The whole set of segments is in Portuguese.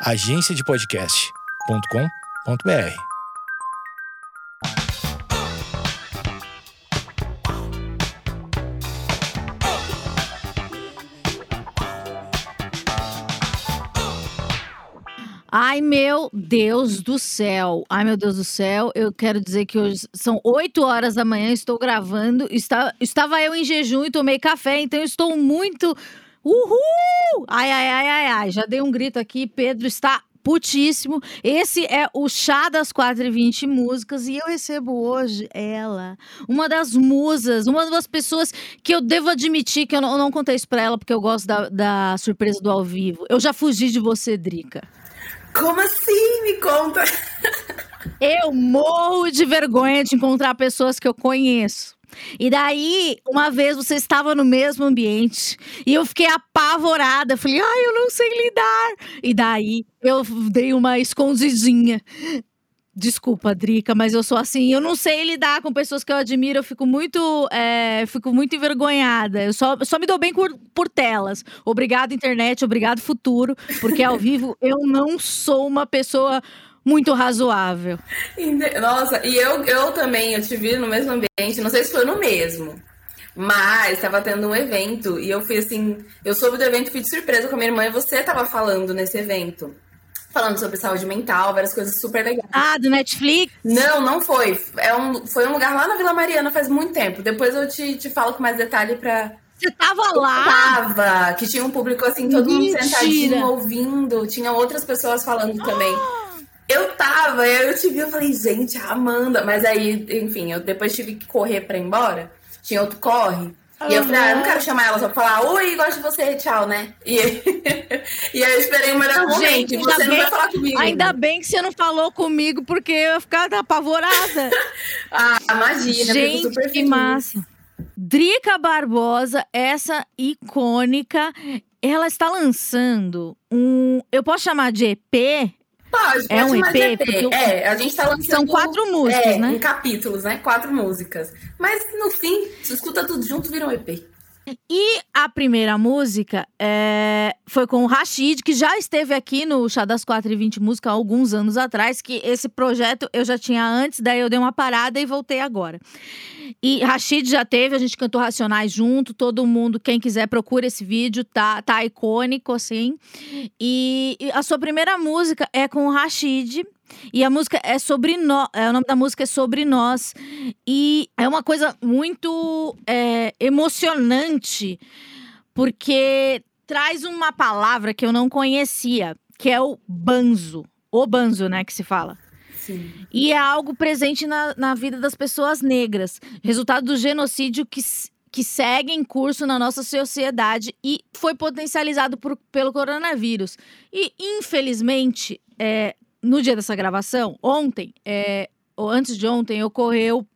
agenciadepodcast.com.br. Ai, meu Deus do céu. Ai, meu Deus do céu. Eu quero dizer que hoje são 8 horas da manhã, estou gravando. Está, estava eu em jejum e tomei café, então estou muito. Uhul! Ai, ai, ai, ai, ai. Já dei um grito aqui. Pedro está putíssimo. Esse é o chá das 4h20 músicas e eu recebo hoje ela, uma das musas, uma das pessoas que eu devo admitir que eu não, eu não contei isso pra ela porque eu gosto da, da surpresa do ao vivo. Eu já fugi de você, Drica. Como assim? Me conta. Eu morro de vergonha de encontrar pessoas que eu conheço. E daí, uma vez você estava no mesmo ambiente e eu fiquei apavorada. Falei, ai, eu não sei lidar. E daí eu dei uma escondidinha. Desculpa, Drica, mas eu sou assim. Eu não sei lidar com pessoas que eu admiro. Eu fico muito, é, fico muito envergonhada. Eu só, só me dou bem por, por telas. Obrigado, internet. Obrigado, futuro. Porque ao vivo eu não sou uma pessoa muito razoável. Nossa, e eu, eu também, eu te vi no mesmo ambiente. Não sei se foi no mesmo. Mas estava tendo um evento e eu fui assim. Eu soube do evento, fui de surpresa com a minha irmã e você estava falando nesse evento falando sobre saúde mental, várias coisas super legais. Ah, do Netflix? Não, não foi. É um, foi um lugar lá na Vila Mariana faz muito tempo. Depois eu te, te falo com mais detalhe pra. Você tava lá? tava, que tinha um público assim, todo Mentira. mundo sentadinho, ouvindo. Tinha outras pessoas falando também. Eu tava, eu te vi, eu falei, gente, a Amanda. Mas aí, enfim, eu depois tive que correr pra ir embora. Tinha outro corre. E eu falei, ah, eu não quero chamar ela só pra falar, oi, gosto de você, tchau, né? E, e aí eu esperei o melhor momento. Gente, você não bem, vai falar comigo. Ainda bem que você não falou comigo, porque eu ia ficar apavorada. ah, imagina, gente, super que feliz. massa. Drica Barbosa, essa icônica, ela está lançando um. Eu posso chamar de EP? Pode, é um EP, EP. Porque é, a gente tá lançando. São quatro músicas, é, né? Em capítulos, né? Quatro músicas. Mas no fim, se escuta tudo junto, vira um EP. E a primeira música é, foi com o Rashid, que já esteve aqui no Chá das 4 e 20 Música há alguns anos atrás, que esse projeto eu já tinha antes, daí eu dei uma parada e voltei agora. E Rashid já teve, a gente cantou Racionais junto, todo mundo, quem quiser, procura esse vídeo, tá, tá icônico, assim. E, e a sua primeira música é com o Rashid, e a música é sobre nós. É, o nome da música é sobre nós. E é uma coisa muito é, emocionante, porque traz uma palavra que eu não conhecia, que é o banzo. O banzo, né, que se fala. Sim. E é algo presente na, na vida das pessoas negras. Resultado do genocídio que que segue em curso na nossa sociedade e foi potencializado por, pelo coronavírus. E, infelizmente, é, no dia dessa gravação, ontem, é, ou antes de ontem, ocorreu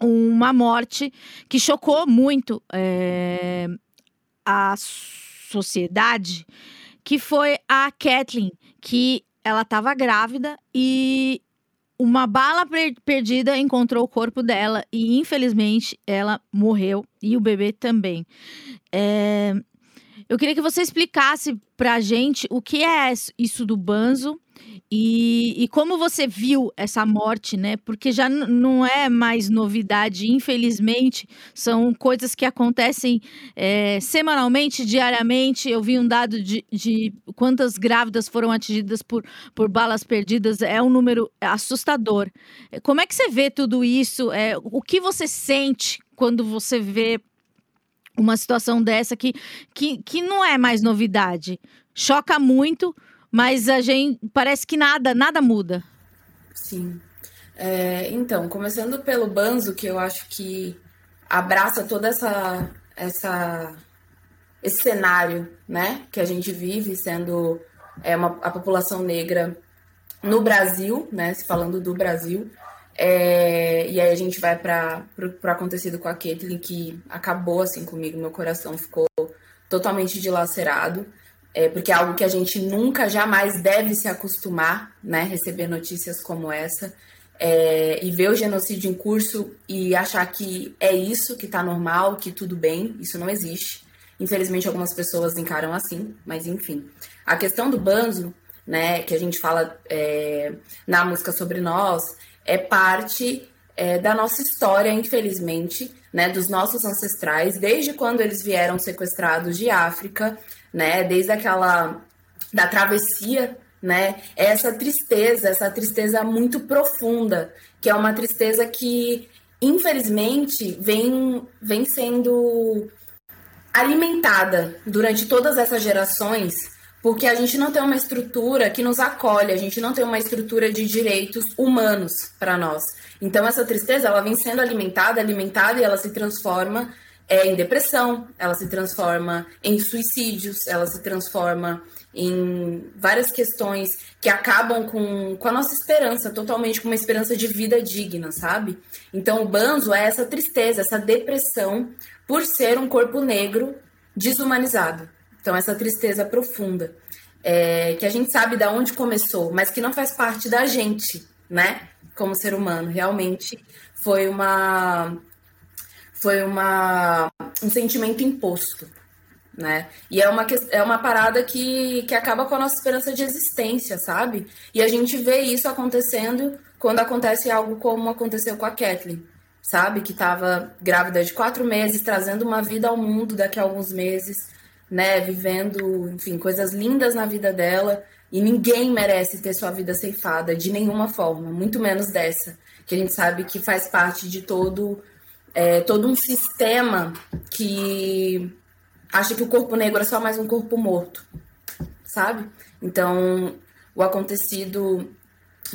uma morte que chocou muito é, a sociedade, que foi a Kathleen, que ela estava grávida e uma bala per perdida encontrou o corpo dela e infelizmente ela morreu e o bebê também. É, eu queria que você explicasse pra gente o que é isso do banzo e, e como você viu essa morte, né? Porque já não é mais novidade, infelizmente, são coisas que acontecem é, semanalmente, diariamente. Eu vi um dado de, de quantas grávidas foram atingidas por, por balas perdidas, é um número assustador. Como é que você vê tudo isso? É, o que você sente quando você vê uma situação dessa que, que, que não é mais novidade? Choca muito mas a gente parece que nada, nada muda. Sim. É, então, começando pelo Banzo, que eu acho que abraça toda essa, essa esse cenário, né, que a gente vive, sendo é, uma, a população negra no Brasil, né, se falando do Brasil. É, e aí a gente vai para o acontecido com a Caitlyn, que acabou assim comigo, meu coração ficou totalmente dilacerado é, porque é algo que a gente nunca, jamais deve se acostumar, né? Receber notícias como essa é, e ver o genocídio em curso e achar que é isso, que tá normal, que tudo bem, isso não existe. Infelizmente, algumas pessoas encaram assim, mas enfim. A questão do Banzo, né, que a gente fala é, na música sobre nós, é parte é, da nossa história, infelizmente, né, dos nossos ancestrais, desde quando eles vieram sequestrados de África, né, desde aquela da travessia, né, essa tristeza, essa tristeza muito profunda, que é uma tristeza que, infelizmente, vem, vem sendo alimentada durante todas essas gerações, porque a gente não tem uma estrutura que nos acolhe, a gente não tem uma estrutura de direitos humanos para nós. Então essa tristeza ela vem sendo alimentada, alimentada e ela se transforma é, em depressão, ela se transforma em suicídios, ela se transforma em várias questões que acabam com, com a nossa esperança, totalmente com uma esperança de vida digna, sabe? Então o banzo é essa tristeza, essa depressão por ser um corpo negro desumanizado. Então essa tristeza profunda, é, que a gente sabe de onde começou, mas que não faz parte da gente, né? Como ser humano, realmente foi uma foi uma um sentimento imposto né? E é uma, é uma parada que, que acaba com a nossa esperança de existência, sabe? E a gente vê isso acontecendo quando acontece algo como aconteceu com a Kathleen, sabe? Que estava grávida de quatro meses, trazendo uma vida ao mundo daqui a alguns meses, né? Vivendo, enfim, coisas lindas na vida dela. E ninguém merece ter sua vida ceifada de nenhuma forma, muito menos dessa, que a gente sabe que faz parte de todo, é, todo um sistema que acha que o corpo negro é só mais um corpo morto, sabe? Então, o acontecido,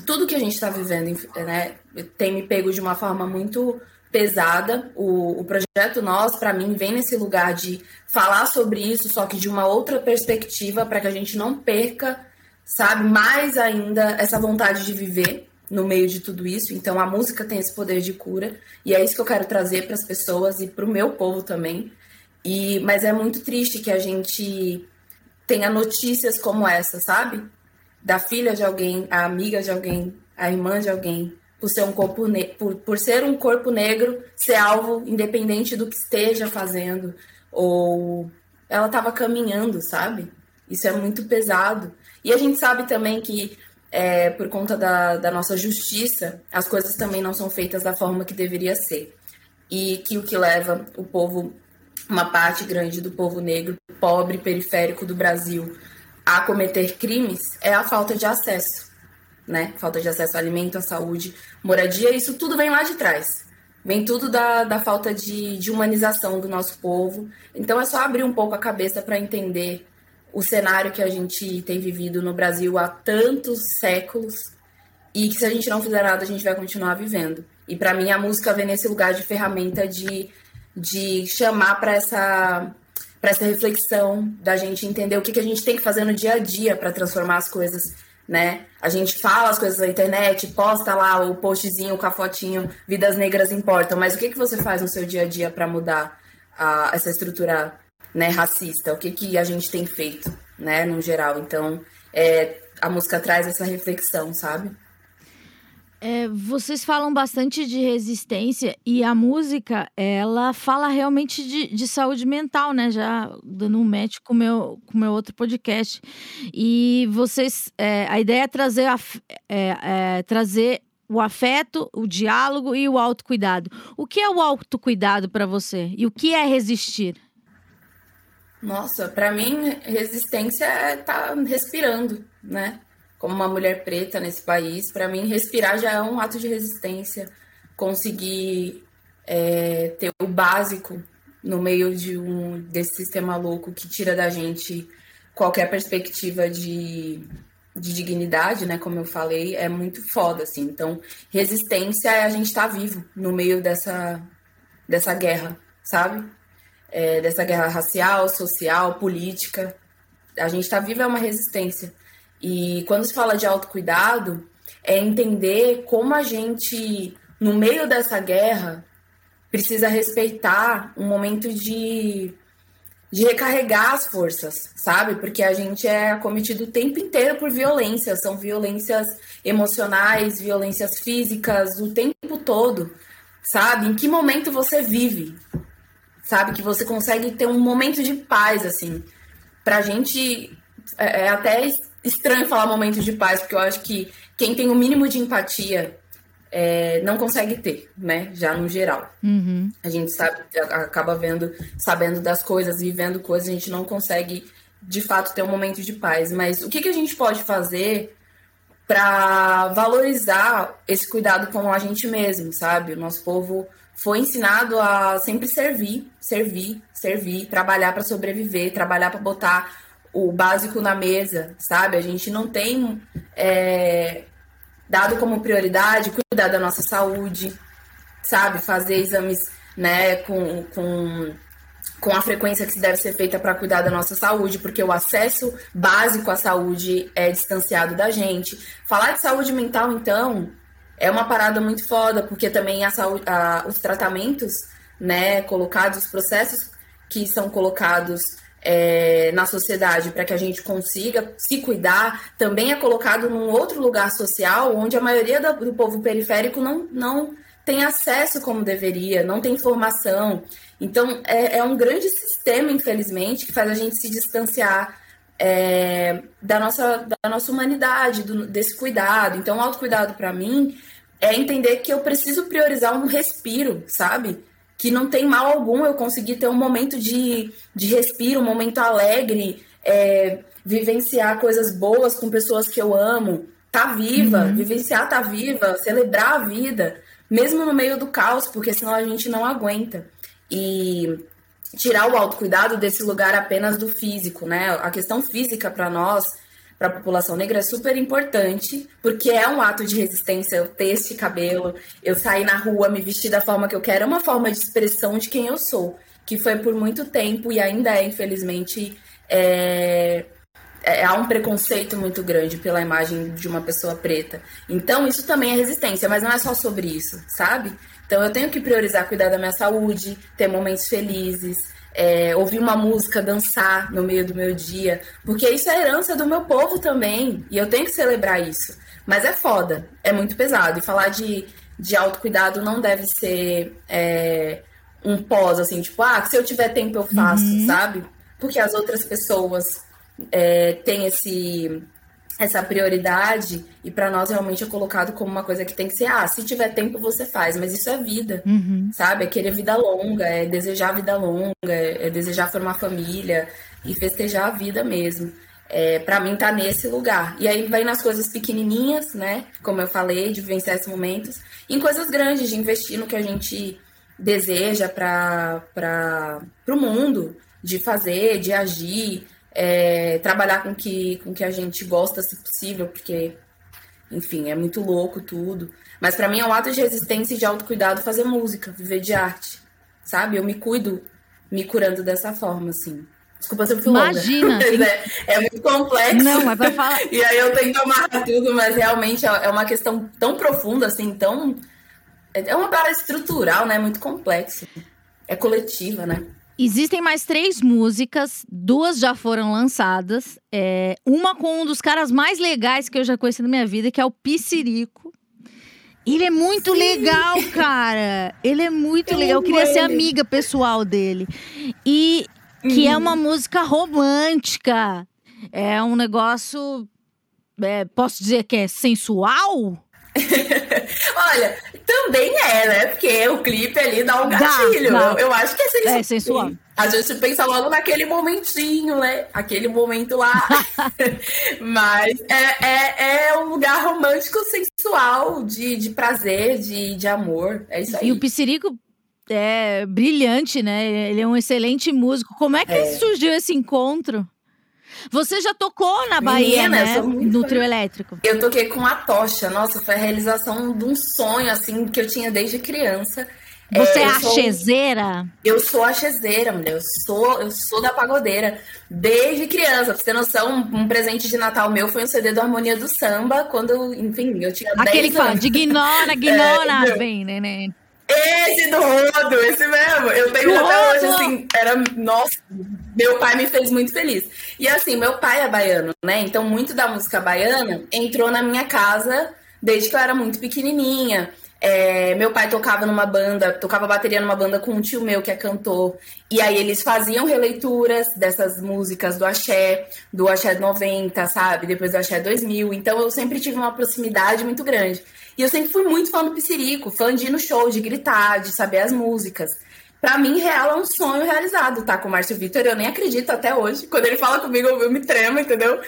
tudo que a gente está vivendo, né, tem me pego de uma forma muito pesada. O, o projeto Nós, para mim, vem nesse lugar de falar sobre isso, só que de uma outra perspectiva, para que a gente não perca, sabe, mais ainda essa vontade de viver no meio de tudo isso. Então, a música tem esse poder de cura, e é isso que eu quero trazer para as pessoas e para o meu povo também e, mas é muito triste que a gente tenha notícias como essa, sabe? Da filha de alguém, a amiga de alguém, a irmã de alguém, por ser um corpo por, por ser um corpo negro, ser alvo independente do que esteja fazendo ou ela estava caminhando, sabe? Isso é muito pesado. E a gente sabe também que é, por conta da, da nossa justiça, as coisas também não são feitas da forma que deveria ser. E que o que leva o povo uma parte grande do povo negro, pobre, periférico do Brasil, a cometer crimes é a falta de acesso, né? Falta de acesso a alimento, à saúde, moradia, isso tudo vem lá de trás. Vem tudo da, da falta de, de humanização do nosso povo. Então é só abrir um pouco a cabeça para entender o cenário que a gente tem vivido no Brasil há tantos séculos e que se a gente não fizer nada, a gente vai continuar vivendo. E para mim a música vem nesse lugar de ferramenta de de chamar para essa para essa reflexão da gente entender o que, que a gente tem que fazer no dia a dia para transformar as coisas, né? A gente fala as coisas na internet, posta lá o postzinho com a fotinho, vidas negras importam, mas o que, que você faz no seu dia a dia para mudar a, essa estrutura né, racista? O que, que a gente tem feito, né, no geral? Então, é, a música traz essa reflexão, sabe? É, vocês falam bastante de resistência e a música, ela fala realmente de, de saúde mental, né? Já dando um match com o meu, com meu outro podcast. E vocês, é, a ideia é trazer, a, é, é, trazer o afeto, o diálogo e o autocuidado. O que é o autocuidado para você? E o que é resistir? Nossa, para mim, resistência é tá respirando, né? como uma mulher preta nesse país, para mim respirar já é um ato de resistência. Conseguir é, ter o básico no meio de um desse sistema louco que tira da gente qualquer perspectiva de, de dignidade, né? Como eu falei, é muito foda, assim. Então, resistência é a gente estar tá vivo no meio dessa, dessa guerra, sabe? É, dessa guerra racial, social, política. A gente estar tá vivo é uma resistência. E quando se fala de autocuidado, é entender como a gente, no meio dessa guerra, precisa respeitar um momento de, de recarregar as forças, sabe? Porque a gente é acometido o tempo inteiro por violência, são violências emocionais, violências físicas, o tempo todo, sabe? Em que momento você vive, sabe? Que você consegue ter um momento de paz, assim. Pra gente é, é até estranho falar momento de paz, porque eu acho que quem tem o mínimo de empatia é, não consegue ter, né? Já no geral. Uhum. A gente sabe, acaba vendo, sabendo das coisas, vivendo coisas, a gente não consegue de fato ter um momento de paz. Mas o que, que a gente pode fazer para valorizar esse cuidado com a gente mesmo, sabe? O nosso povo foi ensinado a sempre servir, servir, servir, trabalhar para sobreviver, trabalhar para botar o básico na mesa, sabe? A gente não tem é, dado como prioridade cuidar da nossa saúde, sabe? Fazer exames né, com, com com a frequência que se deve ser feita para cuidar da nossa saúde, porque o acesso básico à saúde é distanciado da gente. Falar de saúde mental, então, é uma parada muito foda, porque também a saúde, a, os tratamentos, né, colocados, os processos que são colocados é, na sociedade para que a gente consiga se cuidar, também é colocado num outro lugar social onde a maioria do, do povo periférico não, não tem acesso como deveria, não tem informação. Então, é, é um grande sistema, infelizmente, que faz a gente se distanciar é, da, nossa, da nossa humanidade, do, desse cuidado. Então, o autocuidado, para mim, é entender que eu preciso priorizar um respiro, sabe? Que não tem mal algum eu conseguir ter um momento de, de respiro, um momento alegre, é, vivenciar coisas boas com pessoas que eu amo, tá viva, uhum. vivenciar tá viva, celebrar a vida mesmo no meio do caos, porque senão a gente não aguenta. E tirar o autocuidado desse lugar apenas do físico, né? A questão física para nós, para a população negra, é super importante, porque é um ato de resistência eu ter este cabelo, eu sair na rua, me vestir da forma que eu quero, é uma forma de expressão de quem eu sou, que foi por muito tempo e ainda é, infelizmente, é, é, há um preconceito muito grande pela imagem de uma pessoa preta. Então, isso também é resistência, mas não é só sobre isso, sabe? Então, eu tenho que priorizar cuidar da minha saúde, ter momentos felizes, é, ouvir uma música, dançar no meio do meu dia, porque isso é herança do meu povo também, e eu tenho que celebrar isso. Mas é foda, é muito pesado. E falar de, de autocuidado não deve ser é, um pós, assim, tipo, ah, se eu tiver tempo eu faço, uhum. sabe? Porque as outras pessoas é, tem esse essa prioridade e para nós realmente é colocado como uma coisa que tem que ser ah se tiver tempo você faz mas isso é vida uhum. sabe? É querer vida longa é desejar vida longa é, é desejar formar família e festejar a vida mesmo. É, para mim tá nesse lugar. E aí vai nas coisas pequenininhas né? Como eu falei de vivenciar esses momentos em coisas grandes de investir no que a gente deseja para para o mundo de fazer de agir é, trabalhar com que, com que a gente gosta, se possível, porque, enfim, é muito louco tudo. Mas para mim é um ato de resistência e de autocuidado fazer música, viver de arte, sabe? Eu me cuido me curando dessa forma, assim. Desculpa se eu fui Imagina! é, é, muito complexo. Não, mas vai falar. e aí eu tento amarrar tudo, mas realmente é, é uma questão tão profunda, assim, tão. É, é uma parada estrutural, né? Muito complexa. É coletiva, né? Existem mais três músicas, duas já foram lançadas. É, uma com um dos caras mais legais que eu já conheci na minha vida, que é o Piscirico. Ele é muito Sim. legal, cara. Ele é muito eu legal. Eu queria ele. ser amiga pessoal dele. E que é uma música romântica. É um negócio. É, posso dizer que é sensual? Olha, também é, né? Porque o clipe ali dá um gatilho. Dá, dá. Eu, eu, acho que é sensual. É sensual. A gente pensa logo naquele momentinho, né? Aquele momento lá. Mas é, é, é, um lugar romântico, sensual, de, de prazer, de, de amor. É isso aí. E o Piscirico é brilhante, né? Ele é um excelente músico. Como é que é. surgiu esse encontro? Você já tocou na Bahia, Menina, né? No trio elétrico. Eu toquei com a tocha. Nossa, foi a realização de um sonho, assim, que eu tinha desde criança. Você é, é achezeira? Eu sou achezeira, mulher. Eu sou, eu sou da pagodeira. Desde criança, pra você ter noção, um presente de Natal meu foi um CD do Harmonia do Samba, quando, enfim, eu tinha Aquele 10 anos. de Gnona, Gnona, é, vem, neném. Esse do rodo, esse mesmo. Eu tenho até hoje, assim, era. Nossa, meu pai me fez muito feliz. E assim, meu pai é baiano, né? Então, muito da música baiana entrou na minha casa desde que eu era muito pequenininha. É, meu pai tocava numa banda, tocava bateria numa banda com um tio meu que é cantor. E aí eles faziam releituras dessas músicas do axé, do axé 90, sabe? Depois do axé 2000. Então eu sempre tive uma proximidade muito grande. E eu sempre fui muito fã do Piscirico, fã de ir no show, de gritar, de saber as músicas. Pra mim, real é um sonho realizado, tá? Com o Márcio Vitor, eu nem acredito até hoje. Quando ele fala comigo, eu me tremo, entendeu?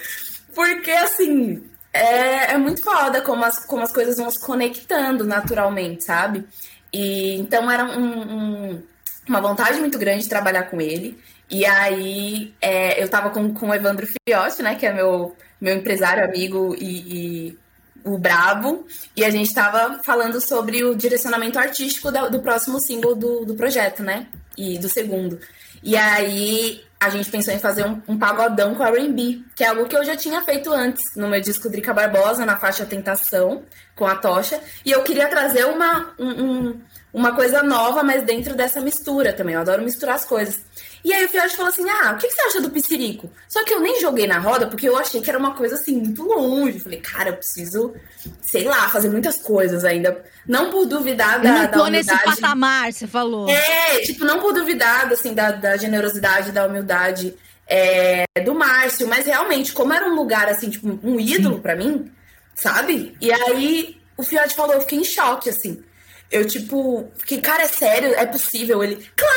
Porque, assim, é, é muito foda como as, como as coisas vão se conectando naturalmente, sabe? E então era um, um, uma vontade muito grande de trabalhar com ele. E aí é, eu tava com, com o Evandro Fiotti, né? Que é meu, meu empresário, amigo e, e o Brabo, e a gente tava falando sobre o direcionamento artístico do, do próximo single do, do projeto, né? E do segundo. E aí a gente pensou em fazer um, um pagodão com R&B, que é algo que eu já tinha feito antes no meu disco Drica Barbosa, na faixa Tentação, com a Tocha. E eu queria trazer uma, um, uma coisa nova, mas dentro dessa mistura também. Eu adoro misturar as coisas. E aí o Fiote falou assim: Ah, o que você acha do Piscirico? Só que eu nem joguei na roda porque eu achei que era uma coisa assim muito longe. falei, cara, eu preciso, sei lá, fazer muitas coisas ainda. Não por duvidar da. Eu não tô da nesse patamar, você falou. É, tipo, não por duvidar assim, da, da generosidade, da humildade é, do Márcio, mas realmente, como era um lugar assim, tipo, um ídolo para mim, sabe? E aí o Fiote falou, eu fiquei em choque, assim. Eu, tipo, fiquei, cara, é sério? É possível? Ele, claro, eu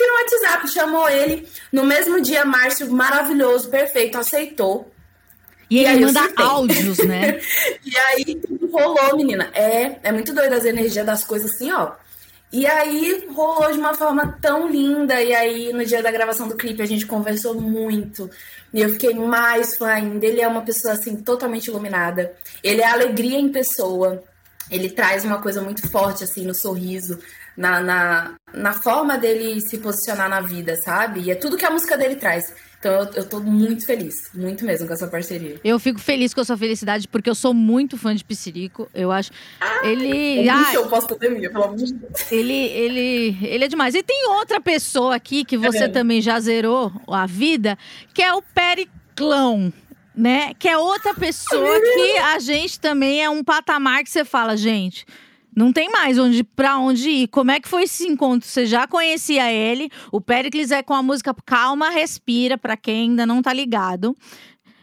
aqui no WhatsApp. Chamou ele. No mesmo dia, Márcio, maravilhoso, perfeito, aceitou. E, e ele manda áudios, né? e aí rolou, menina. É, é muito doido as energias das coisas assim, ó. E aí rolou de uma forma tão linda. E aí, no dia da gravação do clipe, a gente conversou muito. E eu fiquei mais fã ainda. Ele é uma pessoa assim, totalmente iluminada. Ele é alegria em pessoa ele traz uma coisa muito forte, assim, no sorriso, na, na, na, forma dele se posicionar na vida, sabe? E é tudo que a música dele traz. Então eu, eu tô muito feliz, muito mesmo com essa parceria. Eu fico feliz com a sua felicidade, porque eu sou muito fã de Piscirico. Eu acho. Ah, ele. Ah, eu posso pandemia, pelo amor de Deus. Ele, ele, ele é demais. E tem outra pessoa aqui que você é também já zerou a vida, que é o Periclão né? Que é outra pessoa que a gente também é um patamar que você fala, gente. Não tem mais onde para onde ir. Como é que foi esse encontro? Você já conhecia ele? O Pericles é com a música Calma, Respira, para quem ainda não tá ligado.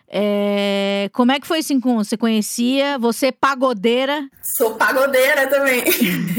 É... Como é que foi esse encontro? Você conhecia? Você é pagodeira? Sou pagodeira também.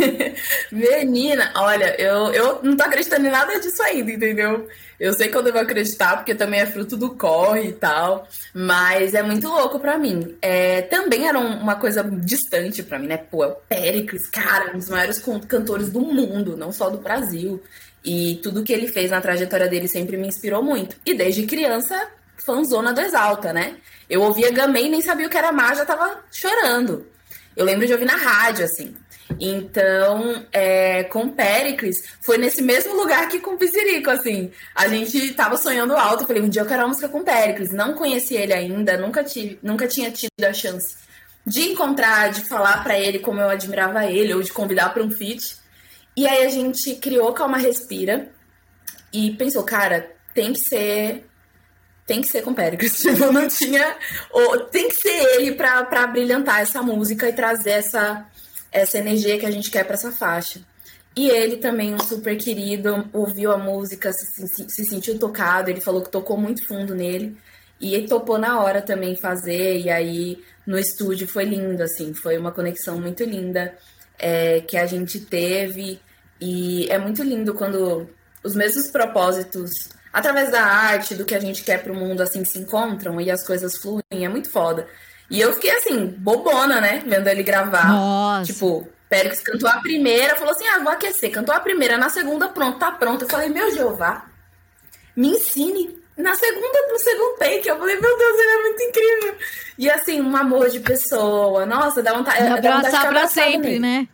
Menina, olha, eu, eu não tô acreditando em nada disso ainda, entendeu? Eu sei que eu devo acreditar, porque também é fruto do corre e tal, mas é muito louco para mim. É, também era uma coisa distante para mim, né? Pô, é o Péricles, cara, um dos maiores cantores do mundo, não só do Brasil. E tudo que ele fez na trajetória dele sempre me inspirou muito. E desde criança, fanzona do Exalta, né? Eu ouvia Gamay e nem sabia o que era mar, já tava chorando. Eu lembro de ouvir na rádio, assim. Então, é, com Pericles, foi nesse mesmo lugar que com Piscirico, assim. A gente tava sonhando alto, falei, um dia eu quero uma música com Pericles. Não conheci ele ainda, nunca, tive, nunca tinha tido a chance de encontrar, de falar para ele como eu admirava ele, ou de convidar para um feat. E aí a gente criou Calma Respira e pensou, cara, tem que ser tem que ser com Pericles. Tipo, não tinha. Ou, tem que ser ele para brilhantar essa música e trazer essa, essa energia que a gente quer para essa faixa. E ele também, um super querido, ouviu a música, se, se, se, sentiu tocado, ele falou que tocou muito fundo nele. E ele topou na hora também fazer, e aí no estúdio foi lindo, assim, foi uma conexão muito linda é, que a gente teve. E é muito lindo quando os mesmos propósitos, através da arte, do que a gente quer para o mundo, assim, se encontram e as coisas fluem, é muito foda. E eu fiquei assim, bobona, né? Vendo ele gravar. Nossa. Tipo, Pérez cantou a primeira, falou assim: ah, vou aquecer. Cantou a primeira, na segunda, pronto, tá pronto. Eu falei, meu Jeová, me ensine. Na segunda, no segundo take, eu falei, meu Deus, ele é muito incrível. E assim, um amor de pessoa. Nossa, dá vontade, dá vontade abraçar pra sempre, né?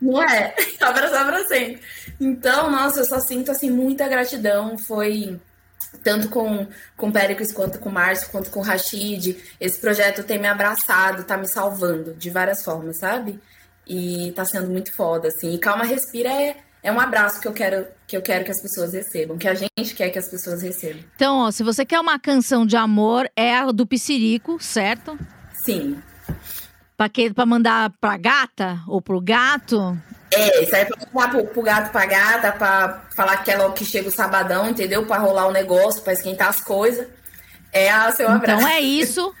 Não é? abraçar pra sempre. Então, nossa, eu só sinto assim muita gratidão. Foi tanto com, com Péricles quanto com Márcio, quanto com Rashid. Esse projeto tem me abraçado, tá me salvando de várias formas, sabe? E tá sendo muito foda, assim. E Calma Respira é, é um abraço que eu quero que eu quero que as pessoas recebam, que a gente quer que as pessoas recebam. Então, ó, se você quer uma canção de amor, é a do Piscirico, certo? Sim. Pra, que, pra mandar pra gata ou pro gato? É, isso aí é pra mandar pro, pro gato, pra gata, pra falar que é logo que chega o sabadão, entendeu? Pra rolar o negócio, pra esquentar as coisas. É a seu abraço. Então é isso.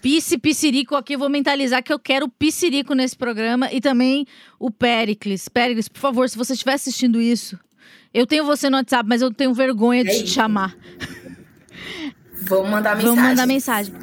Pisse Piscirico aqui, eu vou mentalizar que eu quero Piscirico nesse programa e também o Pericles. Pericles, por favor, se você estiver assistindo isso, eu tenho você no WhatsApp, mas eu tenho vergonha de É te chamar. Vamos mandar mensagem. Vamos mandar mensagem.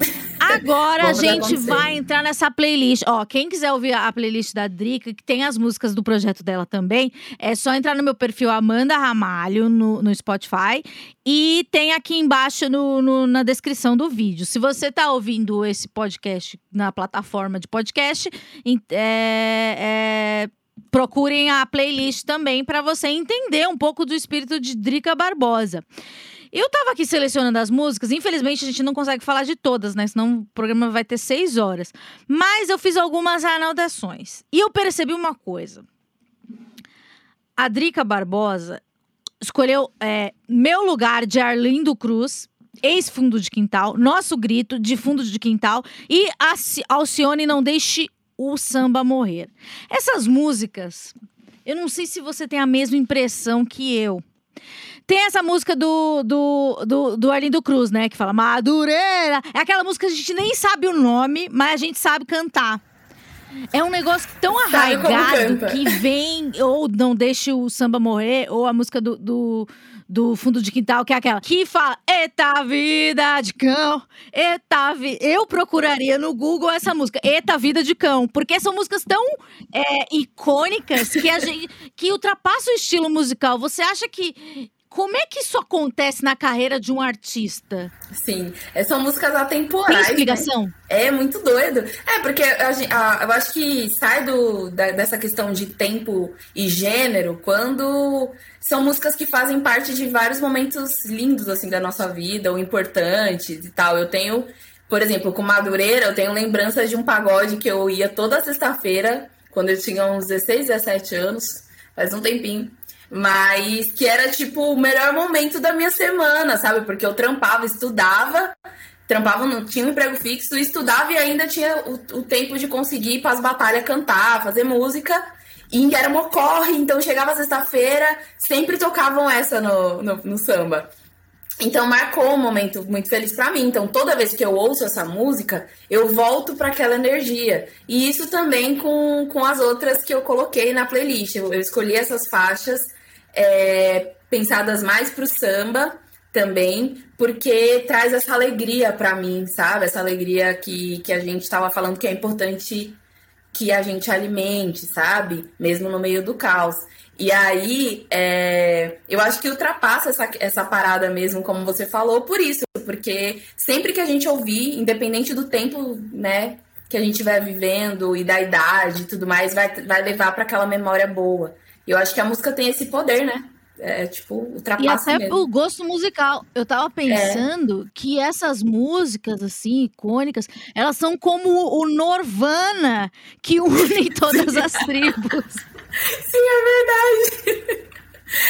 Agora a gente vai entrar nessa playlist. Ó, quem quiser ouvir a playlist da Drica, que tem as músicas do projeto dela também, é só entrar no meu perfil Amanda Ramalho no, no Spotify e tem aqui embaixo no, no- na descrição do vídeo. Se você tá ouvindo esse podcast na plataforma de podcast, é- é, procurem a playlist também para você entender um pouco do espírito de Drica Barbosa. Eu tava aqui selecionando as músicas, infelizmente a gente não consegue falar de todas, né? Senão o programa vai ter seis horas. Mas eu fiz algumas anotações. E eu percebi uma coisa. A Drica Barbosa escolheu é, Meu Lugar de Arlindo Cruz, ex-fundo de quintal, Nosso Grito de fundo de quintal e Alci- Alcione Não Deixe o Samba Morrer. Essas músicas, eu não sei se você tem a mesma impressão que eu. Tem essa música do, do, do, do Arlindo Cruz, né? Que fala Madureira. É aquela música que a gente nem sabe o nome, mas a gente sabe cantar. É um negócio tão arraigado que vem, ou não deixe o samba morrer, ou a música do, do, do fundo de quintal, que é aquela que fala: Eita vida de cão, eita vida. Eu procuraria no Google essa música, Eita vida de cão, porque são músicas tão é, icônicas que a gente que ultrapassam o estilo musical. Você acha que. Como é que isso acontece na carreira de um artista? Sim, é, são músicas Tem atemporais. né? explicação? É muito doido. É, porque a a- eu acho que sai do, da- dessa questão de tempo e gênero quando são músicas que fazem parte de vários momentos lindos, assim, da nossa vida, ou importantes e tal. Eu tenho, por exemplo, com Madureira, eu tenho lembranças de um pagode que eu ia toda sexta-feira, quando eu tinha uns 16, 17 anos, faz um tempinho. Mas que era, tipo, o melhor momento da minha semana, sabe? Porque eu trampava, estudava, trampava, não tinha um emprego fixo, estudava e ainda tinha o, o tempo de conseguir ir para as batalhas cantar, fazer música. E era uma corre, então chegava sexta-feira, sempre tocavam essa no, no, no samba. Então marcou um momento muito feliz para mim. Então toda vez que eu ouço essa música, eu volto para aquela energia. E isso também com, com as outras que eu coloquei na playlist. Eu, eu escolhi essas faixas é, pensadas mais pro samba também, porque traz essa alegria para mim, sabe? Essa alegria que, que a gente estava falando que é importante que a gente alimente, sabe? Mesmo no meio do caos. E aí, é, eu acho que ultrapassa essa, essa parada mesmo, como você falou, por isso, porque sempre que a gente ouvir, independente do tempo, né, que a gente estiver vivendo e da idade e tudo mais, vai, vai levar para aquela memória boa. E eu acho que a música tem esse poder, né? É, tipo, E ultrapassa até mesmo. o gosto musical. Eu tava pensando que essas músicas, assim, icônicas, elas são como o Norvana, que une todas as tribos. Sim, é verdade.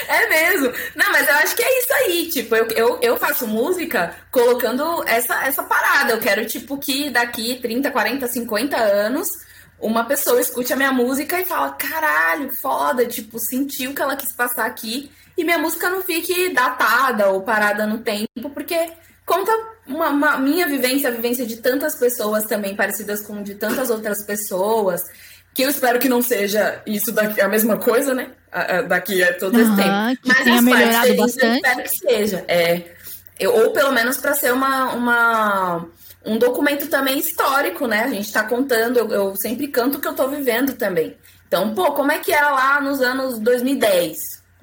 É mesmo. Não, mas eu acho que é isso aí. Tipo, eu, eu, eu faço música colocando essa, essa parada. Eu quero, tipo, que daqui 30, 40, 50 anos uma pessoa escute a minha música e fala: caralho, foda. Tipo, sentiu o que ela quis passar aqui. E minha música não fique datada ou parada no tempo, porque conta uma, uma minha vivência, a vivência de tantas pessoas também parecidas com de tantas outras pessoas. Que eu espero que não seja isso daqui, a mesma coisa, né? A- a- Daqui a todo esse Aham, tempo. que Mas tenha as melhorado bastante. Eu espero que seja. É, eu- ou pelo menos para ser uma, uma, um documento também histórico, né? A gente tá contando, eu, eu sempre canto o que eu tô vivendo também. Então, pô, como é que era lá nos anos 2010?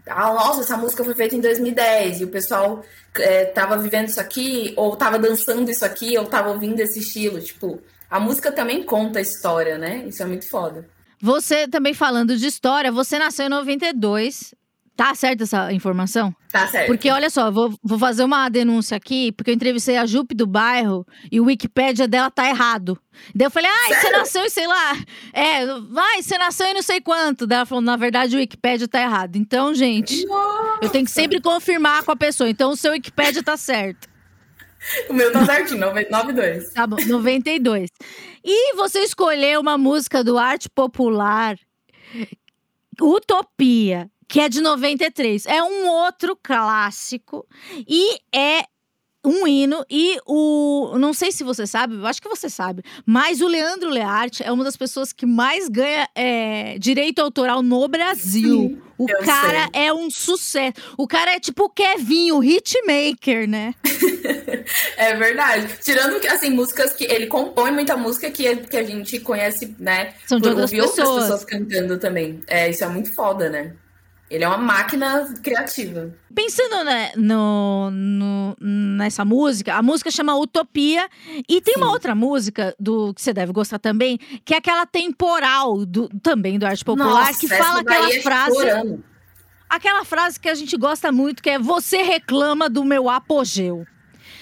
Ah, nossa, essa música foi feita em 2010 e o pessoal é, tava vivendo isso aqui, ou tava dançando isso aqui, ou tava ouvindo esse estilo. Tipo, a música também conta a história, né? Isso é muito foda. Você também falando de história, você nasceu em 92. Tá certa essa informação? Tá certo. Porque olha só, vou, vou fazer uma denúncia aqui, porque eu entrevistei a Jupe do bairro e o Wikipédia dela tá errado. Daí eu falei, ai, você nasceu em sei lá. É, vai, você nasceu em não sei quanto. Daí ela falou, na verdade o Wikipédia tá errado. Então, gente, eu tenho que sempre confirmar com a pessoa. Então o seu Wikipédia tá certo. O meu tá certinho, 92. Tá bom, 92. E você escolheu uma música do arte popular, Utopia, que é de 93. É um outro clássico e é um hino e o não sei se você sabe, eu acho que você sabe, mas o Leandro Learte é uma das pessoas que mais ganha é, direito autoral no Brasil. Sim, o cara sei. é um sucesso. O cara é tipo o Kevin, o hitmaker, né? É verdade. Tirando que, assim, músicas que ele compõe muita música que, que a gente conhece, né? São de por outras ouvir outras pessoas. pessoas cantando também. É, isso é muito foda, né? Ele é uma máquina criativa. Pensando né, no, no- nessa música, a música chama Utopia. E tem uma Sim. outra música do que você deve gostar também, que é aquela temporal do, também do Arte Popular, Nossa, que fala aquela é frase. chorando. Aquela frase que a gente gosta muito, que é você reclama do meu apogeu.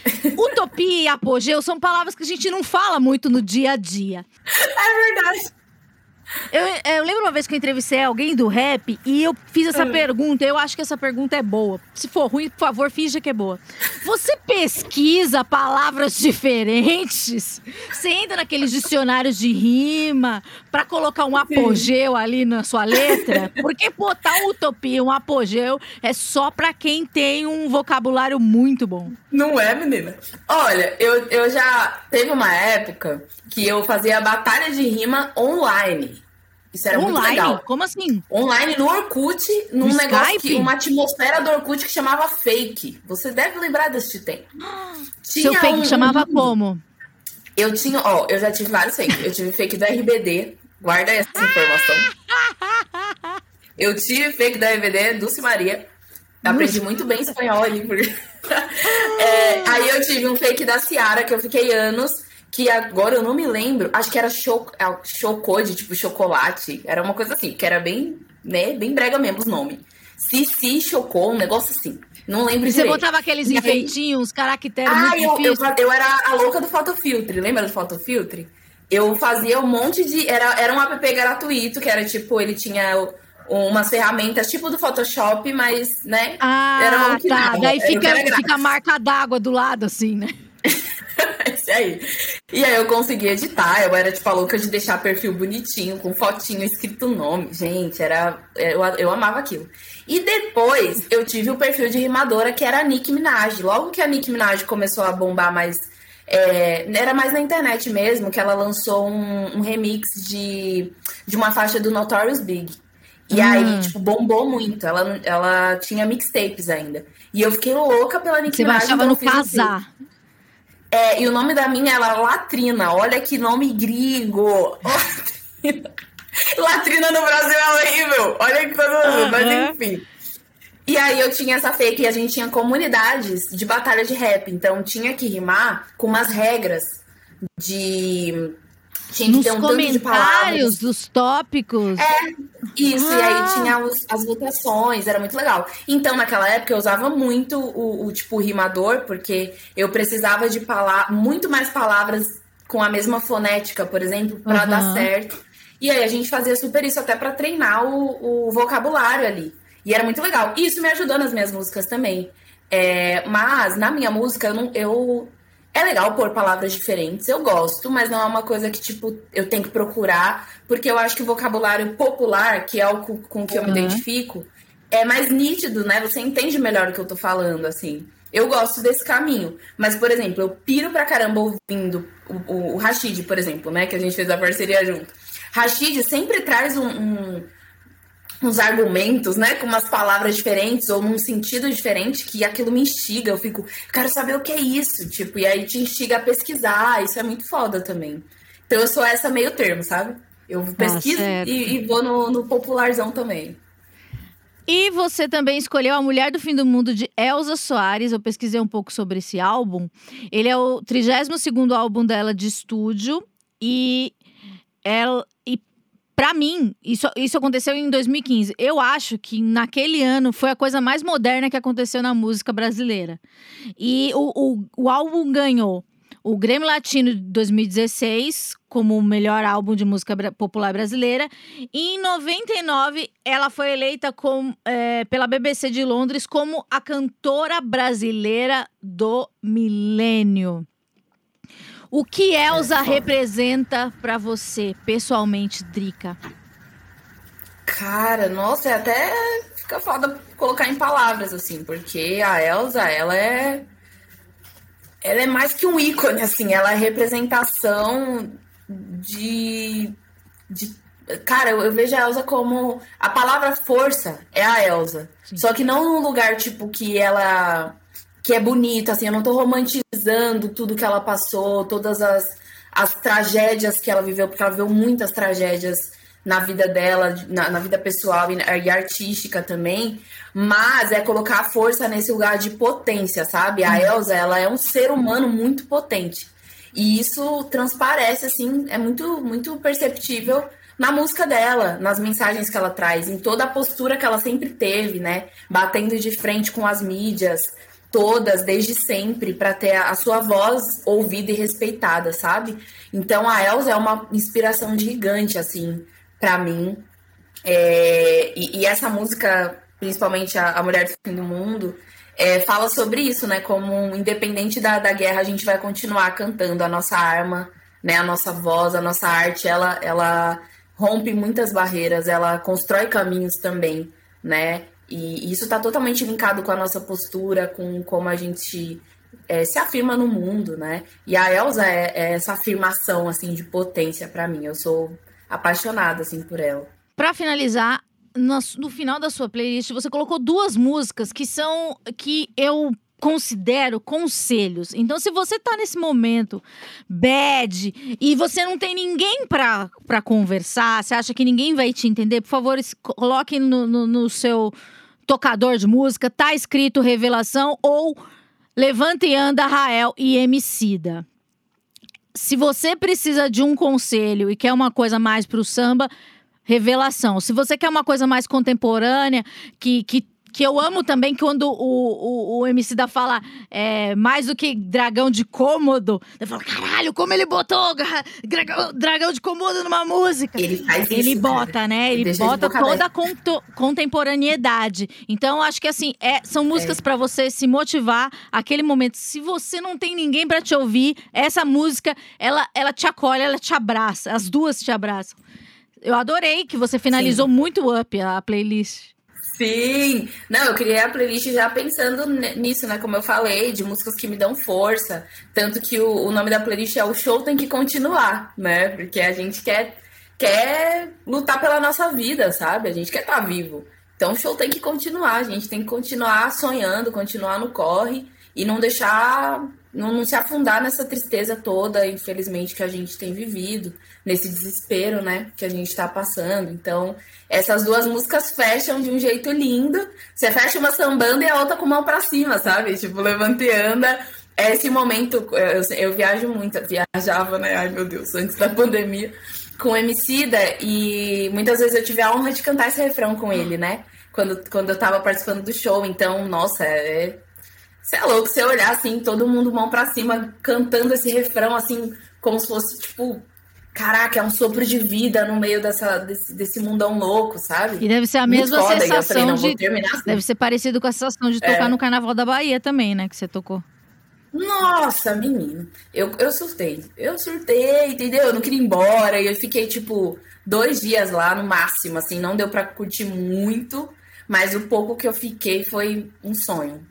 Utopia e apogeu são palavras que a gente não fala muito no dia a dia. É verdade. Eu, eu lembro uma vez que eu entrevistei alguém do rap e eu fiz essa Hum. pergunta. Eu acho que essa pergunta é boa. Se for ruim, por favor, finja que é boa. Você pesquisa palavras diferentes? Você entra naqueles dicionários de rima pra colocar um apogeu ali na sua letra? Porque botar um utopia, um apogeu é só pra quem tem um vocabulário muito bom. Não é, menina? Olha, eu, eu já. Teve uma época que eu fazia batalha de rima online. Isso era muito Online? legal. Como assim? Online no Orkut, num No negócio que. Uma atmosfera do Orkut que chamava fake. Você deve lembrar desse tempo. Seu Tinha fake um- chamava como? Eu tinha, ó, eu já tive vários fakes. Eu tive fake do RBD. Guarda essa informação. Eu tive fake da RBD, Dulce Maria. Aprendi muito bem espanhol ali. Porque... É, aí eu tive um fake da Ciara, que eu fiquei anos, que agora eu não me lembro. Acho que era cho é, chocode, tipo chocolate. Era uma coisa assim, que era bem, né, bem brega mesmo os nomes. Cici chocou, um negócio assim. Não lembro E você direito. botava aqueles E aí- enfeitinhos, uns caracteres Ah, eu, eu, eu era a louca do Photofiltre, lembra do Photofiltre? Eu fazia um monte de. Era, era um app gratuito, que era tipo, ele tinha o- umas ferramentas tipo do Photoshop, mas, né? Era Ah, um tá. Daí era o que fica, era grátis. fica a marca d'água do lado, assim, né? Aí. E aí eu consegui editar, eu era tipo a louca de deixar perfil bonitinho, com fotinho escrito nome. Gente, era. Eu, eu amava aquilo. E depois eu tive o perfil de rimadora que era a Nicki Minaj. Logo que a Nicki Minaj começou a bombar mais. é, era mais na internet mesmo, que ela lançou um, um remix de, de uma faixa do Notorious Big. E Hum. aí, tipo, bombou muito. Ela, ela tinha mixtapes ainda. E eu fiquei louca pela Nicki Você Minaj. baixava então no casar. É, e o nome da minha era Latrina. Olha que nome gringo. Latrina no Brasil é horrível. Olha que coisa horrível. Mas enfim. E aí eu tinha essa fake e a gente tinha comunidades de batalha de rap. Então tinha que rimar com umas regras de. Tinha que Nos ter um tanto de palavras. comentários dos tópicos. Isso, e aí Ah. tinha os- as votações, era muito legal. Então, naquela época, eu usava muito o, o tipo rimador, porque eu precisava de muito mais palavras com a mesma fonética, por exemplo, para Aham. dar certo. E aí a gente fazia super isso até para treinar o, o vocabulário ali. E era muito legal. E isso me ajudou nas minhas músicas também. É, mas na minha música, eu não. Eu, é legal pôr palavras diferentes, eu gosto, mas não é uma coisa que, tipo, eu tenho que procurar, porque eu acho que o vocabulário popular, que é o com, que eu me Uhum. identifico, é mais nítido, né? Você entende melhor o que eu tô falando, assim. Eu gosto desse caminho. Mas, por exemplo, eu piro pra caramba ouvindo o, o, o Rashid, por exemplo, né? Que a gente fez a parceria junto. Rashid sempre traz um- um, uns argumentos, né, com umas palavras diferentes ou num sentido diferente que aquilo me instiga. Eu fico, quero saber o que é isso, tipo, e aí te instiga a pesquisar. Isso é muito foda também. Então eu sou essa meio termo, sabe? Eu pesquiso certo. e, e vou no, no popularzão também. E você também escolheu A Mulher do Fim do Mundo de Elza Soares. Eu pesquisei um pouco sobre esse álbum. Ele é o 32º álbum dela de estúdio e ela para mim, isso, isso aconteceu em 2015. Eu acho que naquele ano foi a coisa mais moderna que aconteceu na música brasileira. E o, o, o álbum ganhou o Grêmio Latino de 2016 como o melhor álbum de música popular brasileira. E em 99, ela foi eleita com, é, pela BBC de Londres como a cantora brasileira do milênio. O que Elsa é representa para você, pessoalmente, Drica? Cara, nossa, é até fica foda colocar em palavras, assim, porque a Elsa, ela é ela é mais que um ícone, assim, ela é representação de. de cara, eu, eu, vejo a Elsa como. A palavra força é a Elsa. Sim. Só que não num lugar, tipo, que ela. Que é bonito, assim, eu não tô romantizando tudo que ela passou, todas as, as tragédias que ela viveu, porque ela viveu muitas tragédias na vida dela, na, na, vida pessoal e, e, artística também, mas é colocar a força nesse lugar de potência, sabe? A uhum. Elsa, ela é um ser humano muito potente. E isso transparece, assim, é muito, muito perceptível na música dela, nas mensagens que ela traz, em toda a postura que ela sempre teve, né? Batendo de frente com as mídias, todas, desde sempre, para ter a sua voz ouvida e respeitada, sabe? Então a Elsa é uma inspiração gigante, assim, para mim. É, e, e, essa música, principalmente a, a Mulher do Fim do Mundo, é, fala sobre isso, né? Como independente da, da guerra, a gente vai continuar cantando a nossa arma, né? A nossa voz, a nossa arte, ela, ela rompe muitas barreiras, ela constrói caminhos também, né? E isso está totalmente linkado com a nossa postura, com como a gente é, se afirma no mundo, né? E a Elsa é, é essa afirmação assim de potência para mim. Eu sou apaixonada assim por ela. Para finalizar, no, no, final da sua playlist você colocou duas músicas que são que eu considero conselhos. Então, se você tá nesse momento bad e você não tem ninguém para conversar, você acha que ninguém vai te entender, por favor, coloque no, no, no seu tocador de música, tá escrito Revelação ou Levanta e Anda, Rael e Emicida se você precisa de um conselho e quer uma coisa mais para o samba, revelação. Se você quer uma coisa mais contemporânea, que, que que eu amo também quando o, o, o MC da fala é, mais do que dragão de cômodo. Eu falo, caralho, como ele botou dragão, dragão de cômodo numa música. Ele faz Ele isso, bota, cara. né? Ele, ele bota toda a conto, contemporaneidade. Então, acho que assim, é, são músicas é. para você se motivar aquele momento. Se você não tem ninguém para te ouvir, essa música, ela, ela te acolhe, ela te abraça. As duas te abraçam. Eu adorei que você finalizou Sim. muito up a playlist. Sim! Não, eu criei a playlist já pensando nisso, né? Como eu falei, de músicas que me dão força. Tanto que o, o nome da playlist é O Show Tem Que Continuar, né? Porque a gente quer, quer lutar pela nossa vida, sabe? A gente quer estar tá vivo. Então o show tem que continuar, a gente tem que continuar sonhando, continuar no corre e não deixar, não, não se afundar nessa tristeza toda, infelizmente, que a gente tem vivido, nesse desespero, né, que a gente está passando. Então, essas duas músicas fecham de um jeito lindo. Você fecha uma sambando e a outra com mão para cima, sabe? Tipo, levanta e anda. É esse momento, eu, eu viajo muito, viajava, né? Ai, meu Deus, antes da pandemia, com o Emicida, e muitas vezes eu tive a honra de cantar esse refrão com ele, né? Quando, quando eu tava participando do show. Então, nossa, é, você é louco, você olhar assim, todo mundo mão pra cima, cantando esse refrão, assim, como se fosse, tipo, caraca, é um sopro de vida no meio dessa, desse, desse mundão louco, sabe? E deve ser a mesma foda, sensação falei, de. Assim. Deve ser parecido com a sensação de tocar é. no Carnaval da Bahia também, né? Que você tocou. Nossa, menino. Eu, eu surtei. Eu surtei, entendeu? Eu não queria ir embora. E eu fiquei, tipo, dois dias lá no máximo, assim. Não deu pra curtir muito. Mas o pouco que eu fiquei foi um sonho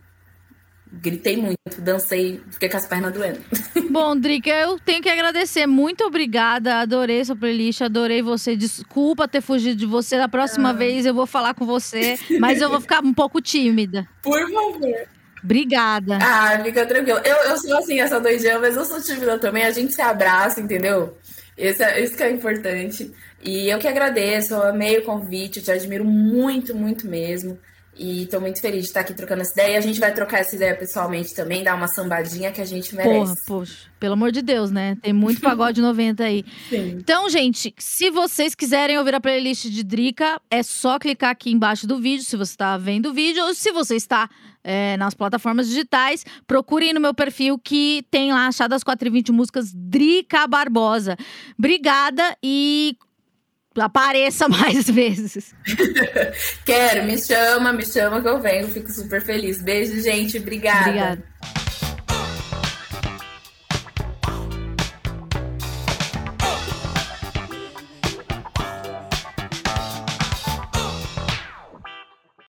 gritei muito, dancei, fiquei com as pernas doendo. Bom, Drica, eu tenho que agradecer. Muito obrigada. Adorei sua playlist, adorei você. Desculpa ter fugido de você. Da próxima ah. vez eu vou falar com você, mas eu vou ficar um pouco tímida. Por favor. Obrigada. Ah, fica tranquilo. Eu, eu sou assim, essa doidinha, mas eu sou tímida também. A gente se abraça, entendeu? Esse é, isso que é importante. E eu que agradeço, eu amei o convite, eu te admiro muito, muito mesmo. E tô muito feliz de estar aqui trocando essa ideia. E a gente vai trocar essa ideia pessoalmente também, dar uma sambadinha que a gente merece. Porra, poxa, pelo amor de Deus, né? Tem muito pagode 90 aí. Sim. Então, gente, se vocês quiserem ouvir a playlist de Drica, é só clicar aqui embaixo do vídeo, se você está vendo o vídeo, ou se você está é, nas plataformas digitais, procurem no meu perfil que tem lá achadas 4 e 20 músicas Drica Barbosa. Obrigada e apareça mais vezes. Quero, me chama, me chama que eu venho, fico super feliz. Beijo, gente, obrigada. Obrigada.